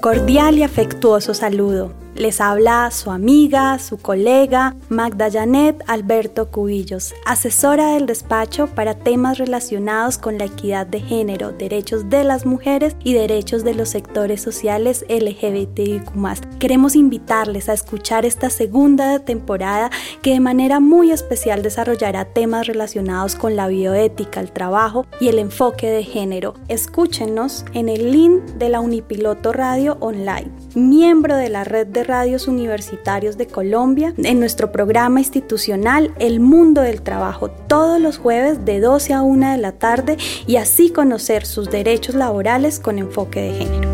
cordial y afectuoso saludo. Les habla su amiga, su colega, Magda Janet Alberto Cubillos, asesora del despacho para temas relacionados con la equidad de género, derechos de las mujeres y derechos de los sectores sociales LGBTIQ. Queremos invitarles a escuchar esta segunda temporada que de manera muy especial desarrollará temas relacionados con la bioética, el trabajo y el enfoque de género. Escúchenos en el link de la Unipiloto Radio Online, miembro de la red de radios universitarios de Colombia en nuestro programa institucional El Mundo del Trabajo todos los jueves de 12 a 1 de la tarde y así conocer sus derechos laborales con enfoque de género.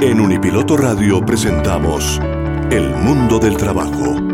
En Unipiloto Radio presentamos El Mundo del Trabajo.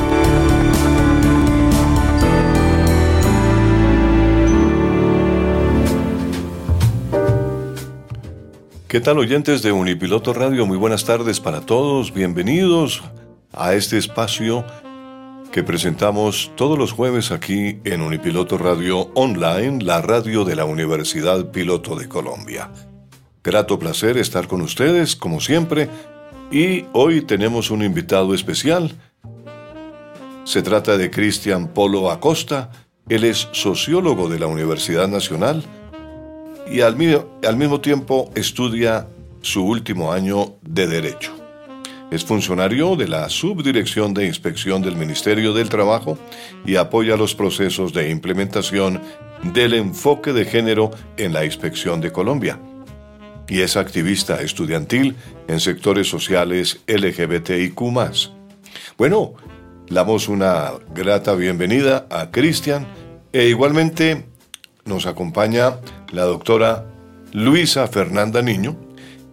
¿Qué tal oyentes de Unipiloto Radio? Muy buenas tardes para todos, bienvenidos a este espacio que presentamos todos los jueves aquí en Unipiloto Radio Online, la radio de la Universidad Piloto de Colombia. Grato placer estar con ustedes, como siempre, y hoy tenemos un invitado especial. Se trata de Cristian Polo Acosta, él es sociólogo de la Universidad Nacional, y al, mismo tiempo estudia su último año de Derecho. Es funcionario de la Subdirección de Inspección del Ministerio del Trabajo y apoya los procesos de implementación del enfoque de género en la Inspección de Colombia. Y es activista estudiantil en sectores sociales LGBTIQ. Bueno, damos una grata bienvenida a Cristian e igualmente nos acompaña la doctora Luisa Fernanda Niño.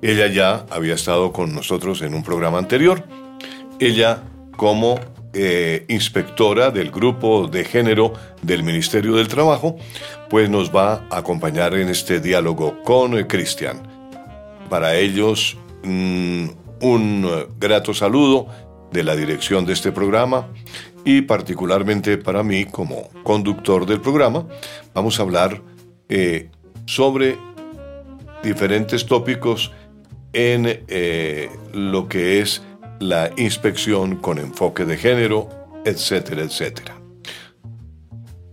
Ella ya había estado con nosotros en un programa anterior. Ella como eh, inspectora del grupo de género del Ministerio del Trabajo, pues nos va a acompañar en este diálogo con Cristian. Para ellos, mm, un grato saludo de la dirección de este programa y particularmente para mí como conductor del programa, vamos a hablar eh, sobre diferentes tópicos en eh, lo que es la inspección con enfoque de género, etcétera, etcétera.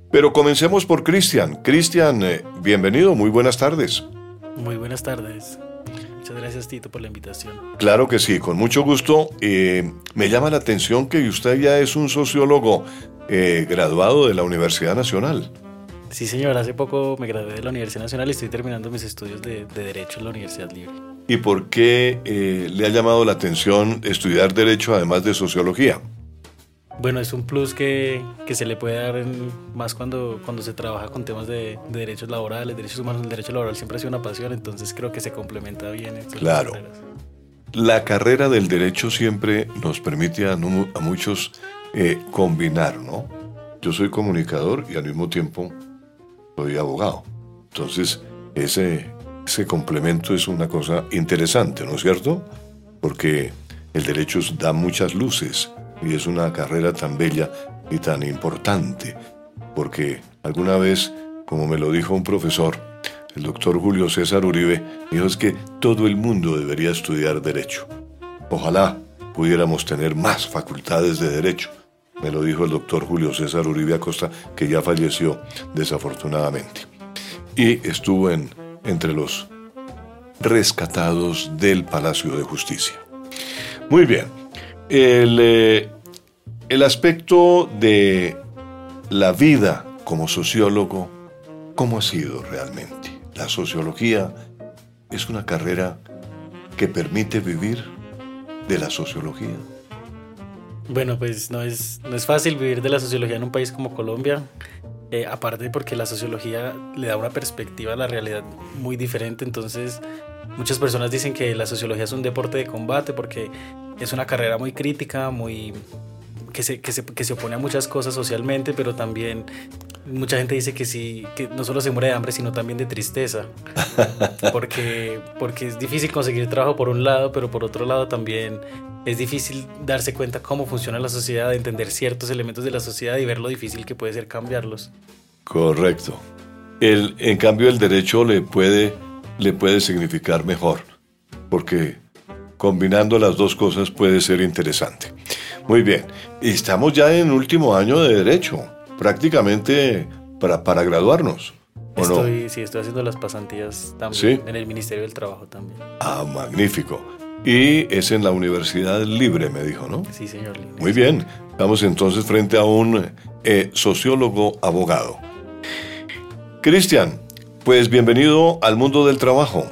Pero comencemos por Cristian. Cristian, eh, bienvenido, muy buenas tardes. Muy buenas tardes. Muchas gracias Tito por la invitación. Claro que sí, con mucho gusto. Eh, me llama la atención que usted ya es un sociólogo graduado de la Universidad Nacional. Sí, señor, hace poco me gradué de la Universidad Nacional y estoy terminando mis estudios de, Derecho en la Universidad Libre. ¿Y por qué eh, le ha llamado la atención estudiar Derecho además de Sociología? Bueno, es un plus que, que se le puede dar más cuando, cuando se trabaja con temas de, derechos laborales, derechos humanos. El derecho laboral siempre ha sido una pasión, entonces creo que se complementa bien. Claro. La carrera del derecho siempre nos permite a, a muchos eh, combinar, ¿no? Yo soy comunicador y al mismo tiempo soy abogado. Entonces, ese, ese complemento es una cosa interesante, ¿no es cierto? Porque el derecho da muchas luces y es una carrera tan bella y tan importante. Porque alguna vez, como me lo dijo un profesor, el doctor Julio César Uribe, dijo es que todo el mundo debería estudiar derecho. Ojalá pudiéramos tener más facultades de derecho me lo dijo el doctor Julio César Uribe Acosta, que ya falleció desafortunadamente. Y estuvo en, entre los rescatados del Palacio de Justicia. Muy bien. El, eh, el aspecto de la vida como sociólogo, ¿cómo ha sido realmente? La sociología es una carrera que permite vivir de la sociología. Bueno, pues no es, no es fácil vivir de la sociología en un país como Colombia. Eh, aparte porque la sociología le da una perspectiva a la realidad muy diferente, entonces muchas personas dicen que la sociología es un deporte de combate porque es una carrera muy crítica, muy que se, que se, que se opone a muchas cosas socialmente, pero también mucha gente dice que sí, que no solo se muere de hambre, sino también de tristeza. Porque, porque es difícil conseguir trabajo por un lado, pero por otro lado también es difícil darse cuenta cómo funciona la sociedad, entender ciertos elementos de la sociedad y ver lo difícil que puede ser cambiarlos. Correcto. El, en cambio, el derecho le puede, le puede significar mejor, porque combinando las dos cosas puede ser interesante. Muy bien, y estamos ya en último año de derecho, prácticamente para, para graduarnos. ¿o estoy, no? Sí, estoy haciendo las pasantías también en el Ministerio del Trabajo también. Ah, magnífico. Y es en la Universidad Libre, me dijo, ¿no? Sí, señor. Libre. Muy bien. Estamos entonces frente a un eh, sociólogo abogado. Cristian, pues bienvenido al mundo del trabajo.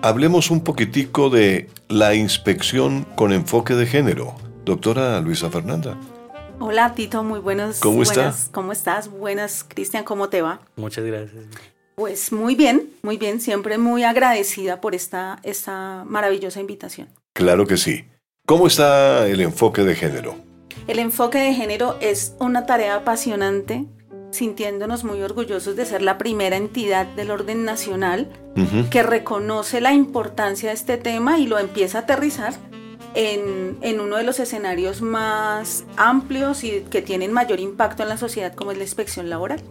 Hablemos un poquitico de la inspección con enfoque de género. Doctora Luisa Fernanda. Hola Tito, muy buenos. ¿Cómo buenas, está? ¿Cómo estás? Buenas, Cristian, ¿cómo te va? Muchas gracias. Pues muy bien, muy bien, siempre muy agradecida por esta, esta maravillosa invitación. Claro que sí. ¿Cómo está el enfoque de género? El enfoque de género es una tarea apasionante, sintiéndonos muy orgullosos de ser la primera entidad del orden nacional que reconoce la importancia de este tema y lo empieza a aterrizar en, en uno de los escenarios más amplios y que tienen mayor impacto en la sociedad, como es la inspección laboral.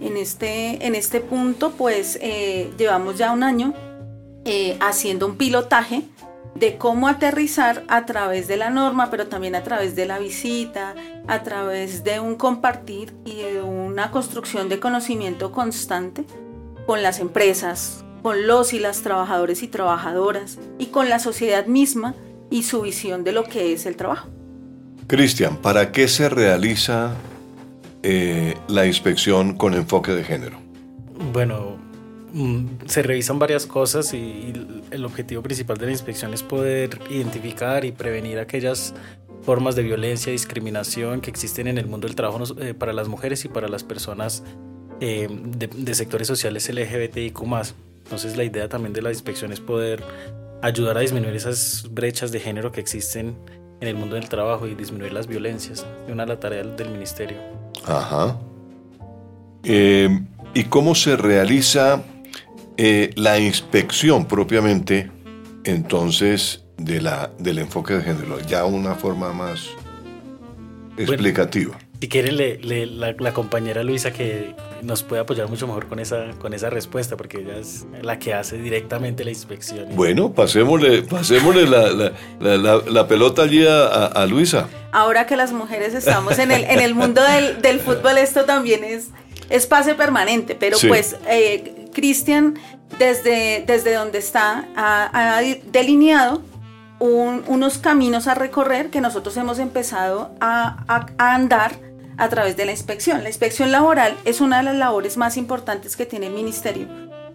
En este, en este punto, pues eh, llevamos ya un año eh, haciendo un pilotaje de cómo aterrizar a través de la norma, pero también a través de la visita, a través de un compartir y de una construcción de conocimiento constante con las empresas, con los y las trabajadores y trabajadoras y con la sociedad misma y su visión de lo que es el trabajo. Cristian, ¿para qué se realiza eh, la inspección con enfoque de género? Bueno, se revisan varias cosas y, el objetivo principal de la inspección es poder identificar y prevenir aquellas formas de violencia y discriminación que existen en el mundo del trabajo eh, para las mujeres y para las personas eh, de, de sectores sociales LGBTIQ+. Entonces la idea también de la inspección es poder ayudar a disminuir esas brechas de género que existen en el mundo del trabajo y disminuir las violencias. Es una de las tareas del ministerio. Ajá. Eh, ¿Y cómo se realiza eh, la inspección propiamente, entonces, de la, del enfoque de género? Ya una forma más explicativa. Si quieren, le, le- la, la compañera Luisa que nos puede apoyar mucho mejor con esa, con esa respuesta, porque ella es la que hace directamente la inspección. Bueno, pasémosle, pasémosle la, la- la- la- la pelota allí a, a- a Luisa. Ahora que las mujeres estamos en el, en el mundo del, del fútbol, esto también es, es pase permanente, pero Sí. pues eh, Cristian, desde, desde donde está, ha, ha delineado un- unos caminos a recorrer que nosotros hemos empezado a, a- a andar a través de la inspección. La inspección laboral es una de las labores más importantes que tiene el ministerio,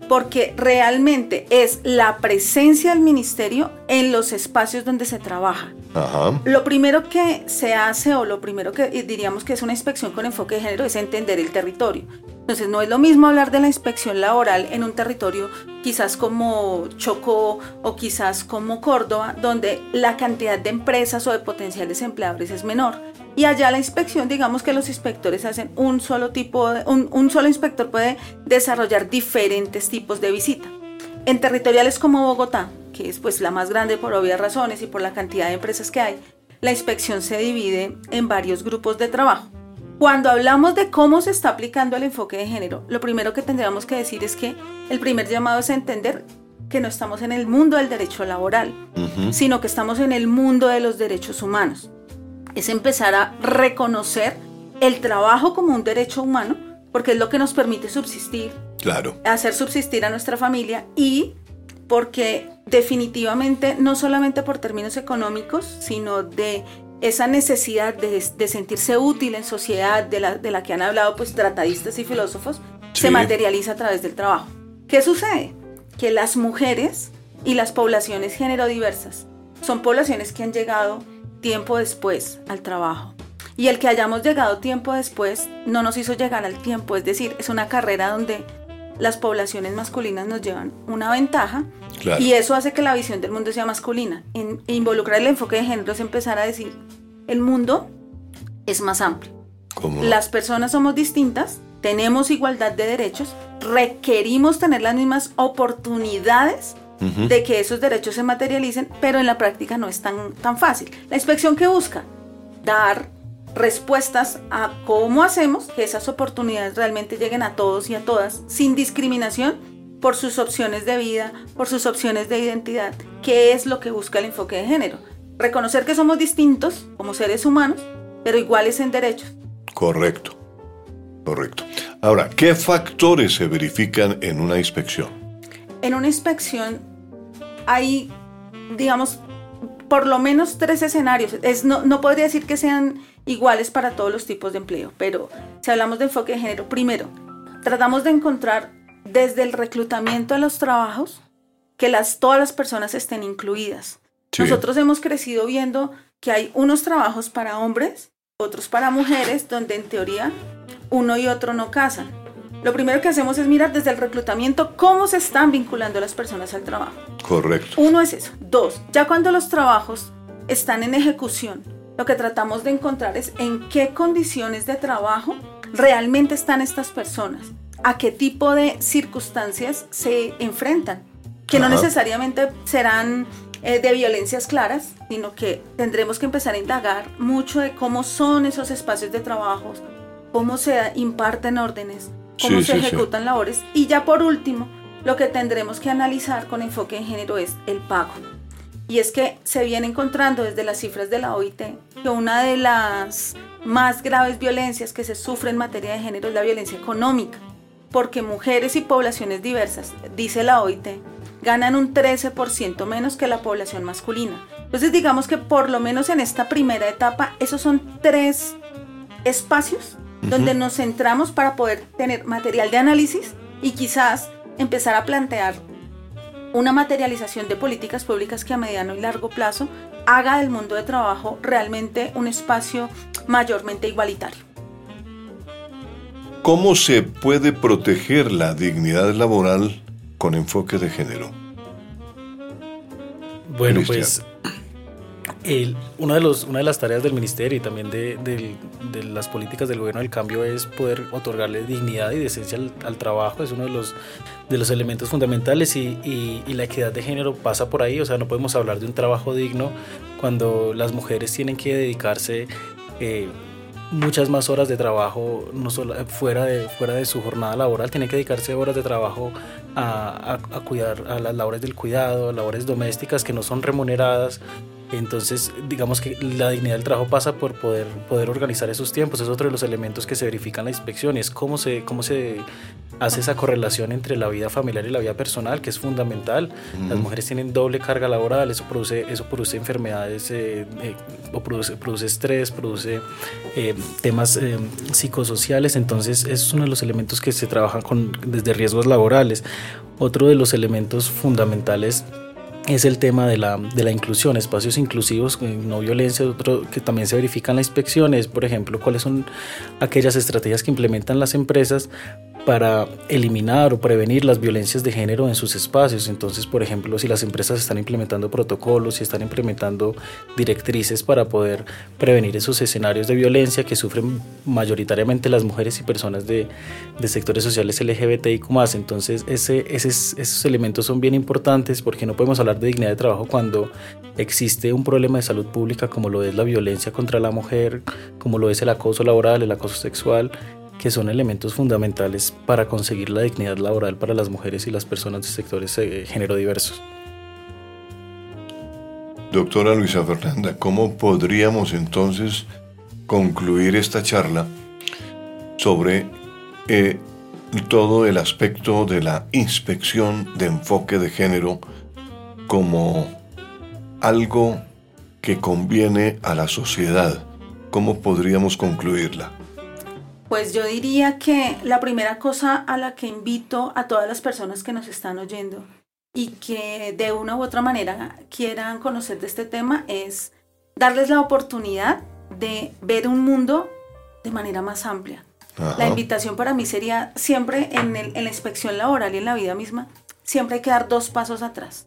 porque realmente es la presencia del ministerio en los espacios donde se trabaja. Ajá. Lo primero que se hace o lo primero que diríamos que es una inspección con enfoque de género es entender el territorio. Entonces no es lo mismo hablar de la inspección laboral en un territorio quizás como Chocó o quizás como Córdoba, donde la cantidad de empresas o de potenciales empleadores es menor. Y allá la inspección, digamos que los inspectores hacen un solo tipo, de, un, un solo inspector puede desarrollar diferentes tipos de visita. En territoriales como Bogotá, que es pues la más grande por obvias razones y por la cantidad de empresas que hay, la inspección se divide en varios grupos de trabajo. Cuando hablamos de cómo se está aplicando el enfoque de género, lo primero que tendríamos que decir es que el primer llamado es entender que no estamos en el mundo del derecho laboral, sino que estamos en el mundo de los derechos humanos. Es empezar a reconocer el trabajo como un derecho humano, porque es lo que nos permite subsistir, Claro. hacer subsistir a nuestra familia y porque definitivamente no solamente por términos económicos, sino de esa necesidad de, sentirse útil en sociedad, de la, de la, que han hablado pues tratadistas y filósofos, se materializa a través del trabajo. ¿Qué sucede? Que las mujeres y las poblaciones género diversas son poblaciones que han llegado tiempo después al trabajo. Y el que hayamos llegado tiempo después no nos hizo llegar al tiempo, es decir, es una carrera donde las poblaciones masculinas nos llevan una ventaja y eso hace que la visión del mundo sea masculina. En, involucrar el enfoque de género es empezar a decir, el mundo es más amplio. Las personas somos distintas, tenemos igualdad de derechos, requerimos tener las mismas oportunidades de que esos derechos se materialicen, pero en la práctica no es tan, tan fácil. La inspección que busca dar respuestas a cómo hacemos que esas oportunidades realmente lleguen a todos y a todas sin discriminación por sus opciones de vida, por sus opciones de identidad, ¿Qué es lo que busca el enfoque de género. Reconocer que somos distintos como seres humanos, pero iguales en derechos. Correcto, correcto. Ahora, ¿qué factores se verifican en una inspección? En una inspección hay, digamos, por lo menos tres escenarios. Es, no, no podría decir que sean iguales para todos los tipos de empleo, pero si hablamos de enfoque de género, primero, tratamos de encontrar desde el reclutamiento a los trabajos que las, todas las personas estén incluidas. Nosotros hemos crecido viendo que hay unos trabajos para hombres, otros para mujeres, donde en teoría uno y otro no casan. Lo primero que hacemos es mirar desde el reclutamiento cómo se están vinculando las personas al trabajo. Correcto. Uno es eso. Dos, ya cuando los trabajos están en ejecución, lo que tratamos de encontrar es en qué condiciones de trabajo realmente están estas personas, a qué tipo de circunstancias se enfrentan, que no necesariamente serán eh, de violencias claras, sino que tendremos que empezar a indagar mucho de cómo son esos espacios de trabajo, cómo se imparten órdenes, cómo se ejecutan labores y ya por último, lo que tendremos que analizar con enfoque en género es el pago. Y es que se viene encontrando desde las cifras de la OIT que una de las más graves violencias que se sufre en materia de género es la violencia económica, porque mujeres y poblaciones diversas, dice la OIT, ganan un 13% menos que la población masculina. Entonces digamos que por lo menos en esta primera etapa, esos son tres espacios donde nos centramos para poder tener material de análisis y quizás empezar a plantear una materialización de políticas públicas que a mediano y largo plazo haga del mundo de trabajo realmente un espacio mayormente igualitario. ¿Cómo se puede proteger la dignidad laboral con enfoque de género? Bueno, pues una, de los, una de las tareas del ministerio y también de, las políticas del gobierno del cambio es poder otorgarle dignidad y decencia al, trabajo, es uno de los, de los elementos fundamentales y, la equidad de género pasa por ahí, o sea, no podemos hablar de un trabajo digno cuando las mujeres tienen que dedicarse eh, muchas más horas de trabajo, no solo fuera de, fuera de su jornada laboral, tienen que dedicarse horas de trabajo a, a, a cuidar a las labores del cuidado, labores domésticas que no son remuneradas entonces, digamos que la dignidad del trabajo pasa por poder, poder organizar esos tiempos. Es otro de los elementos que se verifican en la inspección. Es cómo se, cómo se hace esa correlación entre la vida familiar y la vida personal, que es fundamental. Las mujeres tienen doble carga laboral, eso produce, eso produce enfermedades, eh, eh, o produce, produce estrés, produce eh, temas psicosociales. Entonces, es uno de los elementos que se trabajan con, desde riesgos laborales. Otro de los elementos fundamentales es el tema de la, de la inclusión, espacios inclusivos, no violencia, otro que también se verifica en la inspección es, por ejemplo, cuáles son aquellas estrategias que implementan las empresas para eliminar o prevenir las violencias de género en sus espacios. Entonces, por ejemplo, si las empresas están implementando protocolos, si están implementando directrices para poder prevenir esos escenarios de violencia que sufren mayoritariamente las mujeres y personas de, sectores sociales LGBTI más. Entonces, ese, esos elementos son bien importantes porque no podemos hablar de dignidad de trabajo cuando existe un problema de salud pública como lo es la violencia contra la mujer, como lo es el acoso laboral, el acoso sexual que son elementos fundamentales para conseguir la dignidad laboral para las mujeres y las personas de sectores eh, género diversos. Doctora Luisa Fernanda, ¿cómo podríamos entonces concluir esta charla sobre eh, todo el aspecto de la inspección de enfoque de género como algo que conviene a la sociedad? ¿Cómo podríamos concluirla? Pues yo diría que la primera cosa a la que invito a todas las personas que nos están oyendo y que de una u otra manera quieran conocer de este tema es darles la oportunidad de ver un mundo de manera más amplia. La invitación para mí sería siempre en, la inspección laboral y en la vida misma, siempre hay que dar dos pasos atrás.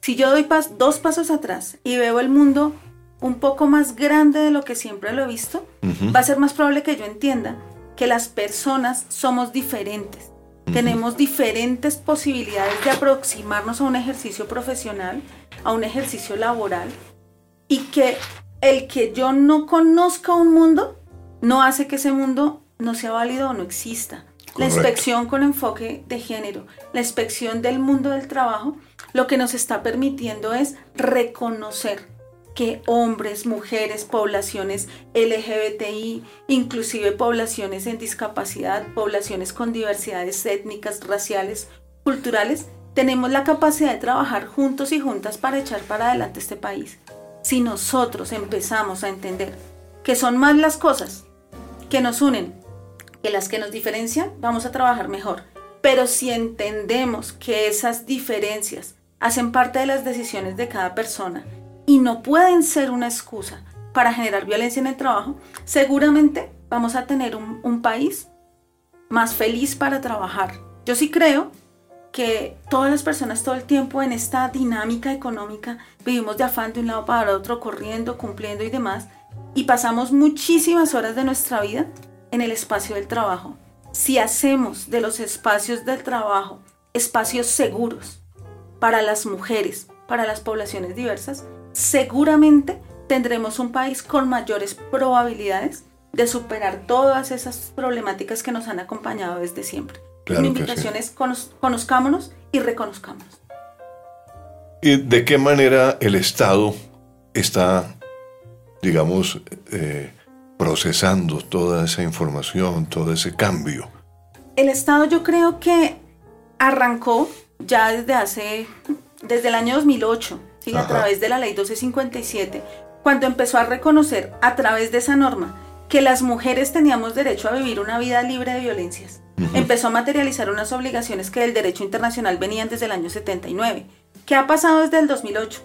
Si yo doy dos pasos atrás y veo el mundo un poco más grande de lo que siempre lo he visto, va a ser más probable que yo entienda que las personas somos diferentes. Tenemos diferentes posibilidades de aproximarnos a un ejercicio profesional, a un ejercicio laboral, y que el que yo no conozca un mundo no hace que ese mundo no sea válido o no exista. La inspección con enfoque de género, la inspección del mundo del trabajo, lo que nos está permitiendo es reconocer que hombres, mujeres, poblaciones LGBTI, inclusive poblaciones en discapacidad, poblaciones con diversidades étnicas, raciales, culturales, tenemos la capacidad de trabajar juntos y juntas para echar para adelante este país. Si nosotros empezamos a entender que son más las cosas que nos unen que las que nos diferencian, vamos a trabajar mejor. Pero si entendemos que esas diferencias hacen parte de las decisiones de cada persona y no pueden ser una excusa para generar violencia en el trabajo, seguramente vamos a tener un, país más feliz para trabajar. Yo sí creo que todas las personas todo el tiempo en esta dinámica económica vivimos de afán de un lado para otro, corriendo, cumpliendo y demás, y pasamos muchísimas horas de nuestra vida en el espacio del trabajo. Si hacemos de los espacios del trabajo espacios seguros para las mujeres, para las poblaciones diversas, seguramente tendremos un país con mayores probabilidades de superar todas esas problemáticas que nos han acompañado desde siempre. Mi invitación es conozcámonos y reconozcámonos. ¿Y de qué manera el Estado está, digamos, eh, procesando toda esa información, todo ese cambio? El Estado yo creo que arrancó ya desde hace, desde el año 2008 a través de la ley 1257, cuando empezó a reconocer a través de esa norma que las mujeres teníamos derecho a vivir una vida libre de violencias. Empezó a materializar unas obligaciones que del derecho internacional venían desde el año 79. ¿Qué ha pasado desde el 2008?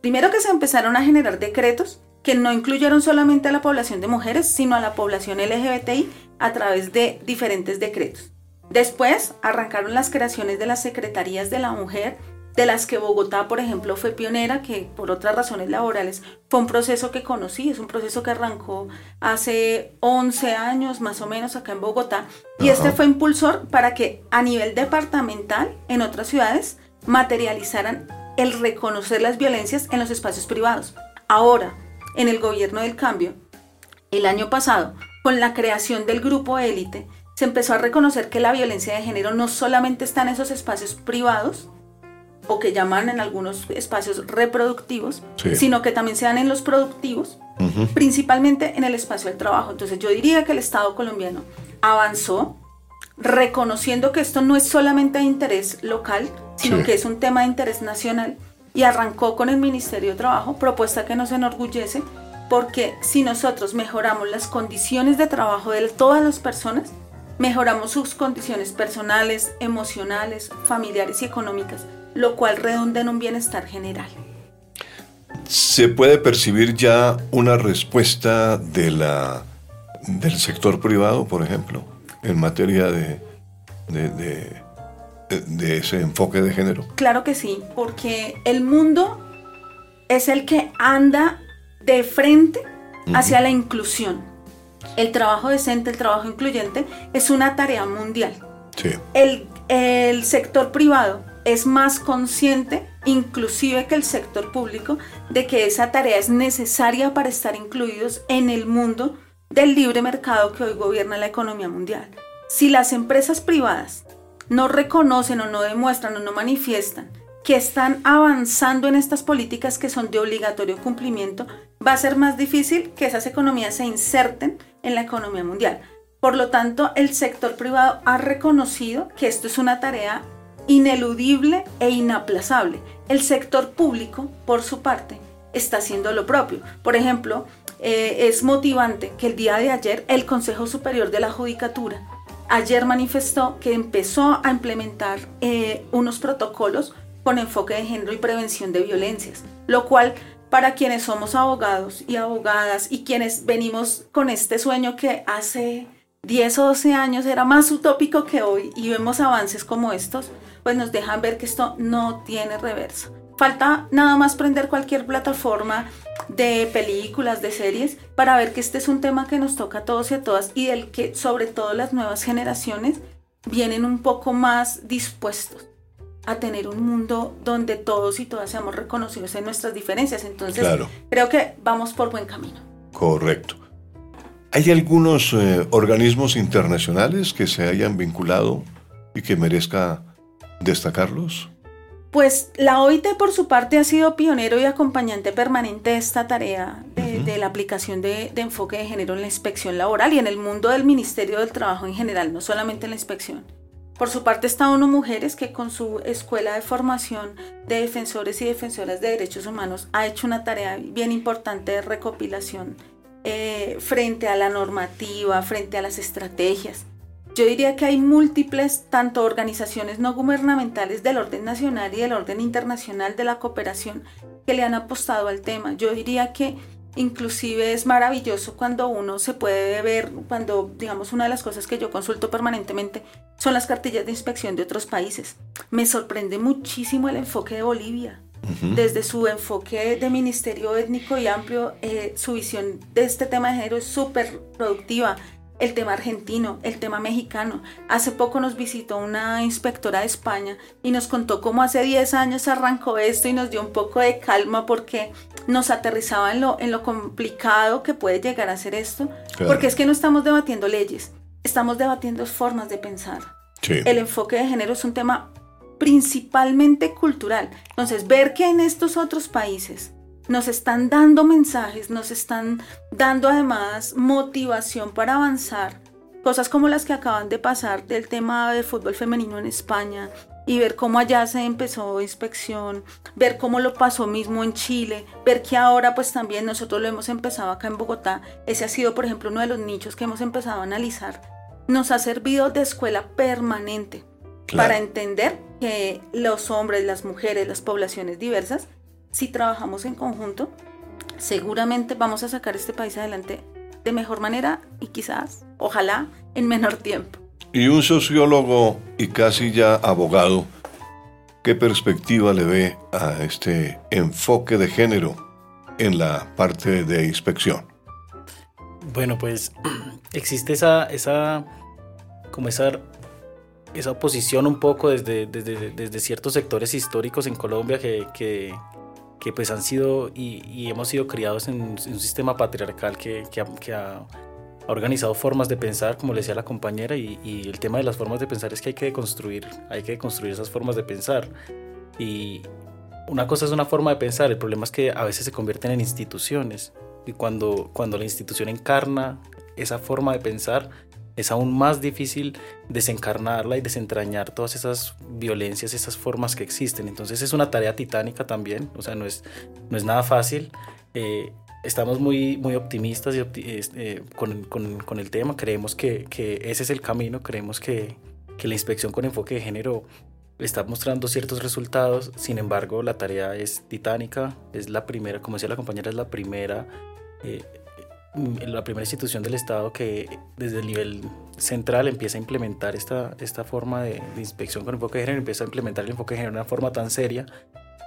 Primero que se empezaron a generar decretos que no incluyeron solamente a la población de mujeres, sino a la población LGBTI a través de diferentes decretos. Después arrancaron las creaciones de las secretarías de la mujer, de las que Bogotá, por ejemplo, fue pionera, que por otras razones laborales fue un proceso que conocí, es un proceso que arrancó hace 11 años más o menos acá en Bogotá, y este fue impulsor para que a nivel departamental en otras ciudades materializaran el reconocer las violencias en los espacios privados. Ahora, en el gobierno del cambio, el año pasado, con la creación del grupo élite, se empezó a reconocer que la violencia de género no solamente está en esos espacios privados, o que llaman en algunos espacios reproductivos, sino que también se dan en los productivos, principalmente en el espacio del trabajo. Entonces yo diría que el Estado colombiano avanzó reconociendo que esto no es solamente de interés local, sino que es un tema de interés nacional y arrancó con el Ministerio de Trabajo, propuesta que nos enorgullece, porque si nosotros mejoramos las condiciones de trabajo de todas las personas, mejoramos sus condiciones personales, emocionales, familiares y económicas, lo cual redunda en un bienestar general. ¿Se puede percibir ya una respuesta de la, del sector privado, por ejemplo, en materia de, de de ese enfoque de género? Claro que sí, porque el mundo es el que anda de frente hacia la inclusión. El trabajo decente, el trabajo incluyente es una tarea mundial. Sí. El, el sector privado es más consciente, inclusive que el sector público, de que esa tarea es necesaria para estar incluidos en el mundo del libre mercado que hoy gobierna la economía mundial. Si las empresas privadas no reconocen o no demuestran o no manifiestan que están avanzando en estas políticas que son de obligatorio cumplimiento, va a ser más difícil que esas economías se inserten en la economía mundial. Por lo tanto, el sector privado ha reconocido que esto es una tarea ineludible e inaplazable. El sector público, por su parte, está haciendo lo propio. Por ejemplo, eh, es motivante que el día de ayer el Consejo Superior de la Judicatura ayer manifestó que empezó a implementar eh, unos protocolos con enfoque de género y prevención de violencias, lo cual para quienes somos abogados y abogadas y quienes venimos con este sueño que hace 10 o 12 años era más utópico que hoy y vemos avances como estos, pues nos dejan ver que esto no tiene reversa. Falta nada más prender cualquier plataforma de películas, de series, para ver que este es un tema que nos toca a todos y a todas y del que sobre todo las nuevas generaciones vienen un poco más dispuestos a tener un mundo donde todos y todas seamos reconocidos en nuestras diferencias. Entonces, creo que vamos por buen camino. Correcto. ¿Hay algunos eh, organismos internacionales que se hayan vinculado y que merezca destacarlos? Pues la OIT por su parte ha sido pionero y acompañante permanente de esta tarea de, la aplicación de, de, enfoque de género en la inspección laboral y en el mundo del Ministerio del Trabajo en general, no solamente en la inspección. Por su parte está ONU Mujeres que con su escuela de formación de defensores y defensoras de derechos humanos ha hecho una tarea bien importante de recopilación eh, frente a la normativa, frente a las estrategias. Yo diría que hay múltiples, tanto organizaciones no gubernamentales del orden nacional y del orden internacional de la cooperación que le han apostado al tema. Yo diría que inclusive es maravilloso cuando uno se puede ver, cuando digamos una de las cosas que yo consulto permanentemente son las cartillas de inspección de otros países. Me sorprende muchísimo el enfoque de Bolivia. Desde su enfoque de ministerio étnico y amplio, eh, su visión de este tema de género es súper productiva el tema argentino, el tema mexicano. Hace poco nos visitó una inspectora de España y nos contó cómo hace 10 años arrancó esto y nos dio un poco de calma porque nos aterrizaba en lo, en lo complicado que puede llegar a ser esto. Porque es que no estamos debatiendo leyes, estamos debatiendo formas de pensar. El enfoque de género es un tema principalmente cultural. Entonces, ver que en estos otros países nos están dando mensajes, nos están dando además motivación para avanzar. Cosas como las que acaban de pasar del tema de fútbol femenino en España y ver cómo allá se empezó inspección, ver cómo lo pasó mismo en Chile, ver que ahora pues también nosotros lo hemos empezado acá en Bogotá. Ese ha sido por ejemplo uno de los nichos que hemos empezado a analizar. Nos ha servido de escuela permanente para entender que los hombres, las mujeres, las poblaciones diversas si trabajamos en conjunto, seguramente vamos a sacar este país adelante de mejor manera y quizás, ojalá, en menor tiempo. Y un sociólogo y casi ya abogado, ¿qué perspectiva le ve a este enfoque de género en la parte de inspección? Bueno, pues existe esa, esa como esa, esa oposición un poco desde, desde, ciertos sectores históricos en Colombia que, que, pues han sido y, hemos sido criados en, un sistema patriarcal que, que, ha, organizado formas de pensar, como le decía la compañera, y, el tema de las formas de pensar es que hay que construir, hay que construir esas formas de pensar. Y una cosa es una forma de pensar, el problema es que a veces se convierten en instituciones, y cuando, cuando la institución encarna esa forma de pensar, es aún más difícil desencarnarla y desentrañar todas esas violencias, esas formas que existen. Entonces es una tarea titánica también, o sea, no es, no es nada fácil. Eh, estamos muy, muy optimistas eh, con, con, con, el tema, creemos que, que, ese es el camino, creemos que, que la inspección con enfoque de género está mostrando ciertos resultados, sin embargo la tarea es titánica, es la primera, como decía la compañera, es la primera eh, la primera institución del Estado que desde el nivel central empieza a implementar esta, esta forma de, inspección con enfoque de género, empieza a implementar el enfoque de género de una forma tan seria.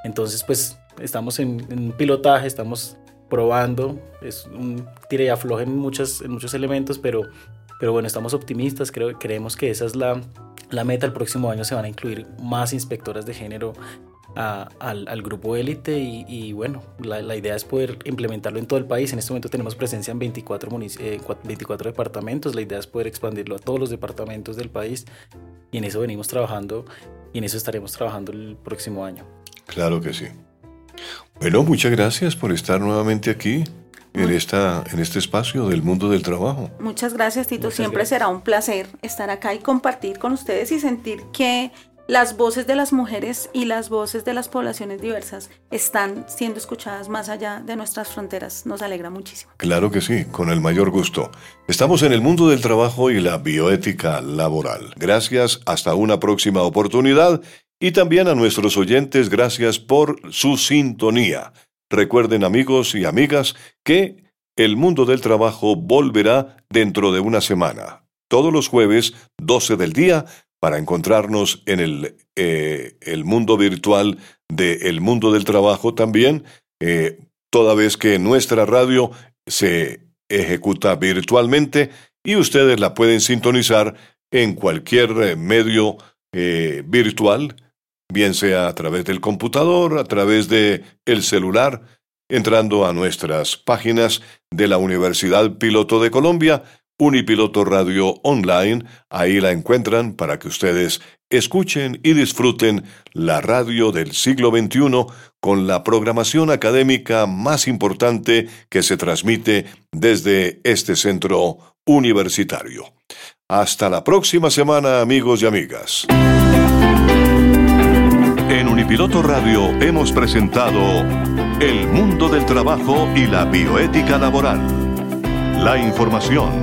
Entonces, pues estamos en, un pilotaje, estamos probando, es un tire y afloje en, muchos en muchos elementos, pero, pero bueno, estamos optimistas, creo, creemos que esa es la, la meta. El próximo año se van a incluir más inspectoras de género al, grupo élite y, bueno, la, idea es poder implementarlo en todo el país. En este momento tenemos presencia en 24, 24 eh, departamentos, la idea es poder expandirlo a todos los departamentos del país y en eso venimos trabajando y en eso estaremos trabajando el próximo año. Claro que sí. Bueno, muchas gracias por estar nuevamente aquí en, esta, en este espacio del mundo del trabajo. Muchas gracias, Tito. Siempre será un placer estar acá y compartir con ustedes y sentir que las voces de las mujeres y las voces de las poblaciones diversas están siendo escuchadas más allá de nuestras fronteras. Nos alegra muchísimo. Claro que sí, con el mayor gusto. Estamos en el mundo del trabajo y la bioética laboral. Gracias, hasta una próxima oportunidad y también a nuestros oyentes, gracias por su sintonía. Recuerden amigos y amigas que el mundo del trabajo volverá dentro de una semana, todos los jueves, 12 del día, para encontrarnos en el, eh, mundo virtual del mundo del trabajo también, eh, toda vez que nuestra radio se ejecuta virtualmente y ustedes la pueden sintonizar en cualquier eh, medio virtual, bien sea a través del computador, a través de el celular, entrando a nuestras páginas de la Universidad Piloto de Colombia Unipiloto Radio Online. Ahí la encuentran para que ustedes escuchen y disfruten la radio del siglo XXI con la programación académica más importante que se transmite desde este centro universitario. Hasta la próxima semana, amigos y amigas. En Unipiloto Radio hemos presentado El mundo del trabajo y la bioética laboral la información,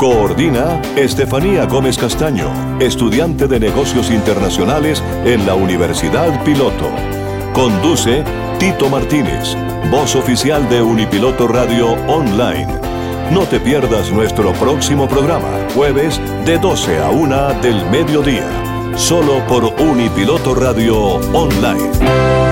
Coordina Estefanía Gómez Castaño, estudiante de negocios internacionales en la Universidad Piloto. Conduce Tito Martínez, voz oficial de Unipiloto Radio Online. No te pierdas nuestro próximo programa, jueves de 12 a 1 del mediodía, solo por Unipiloto Radio Online.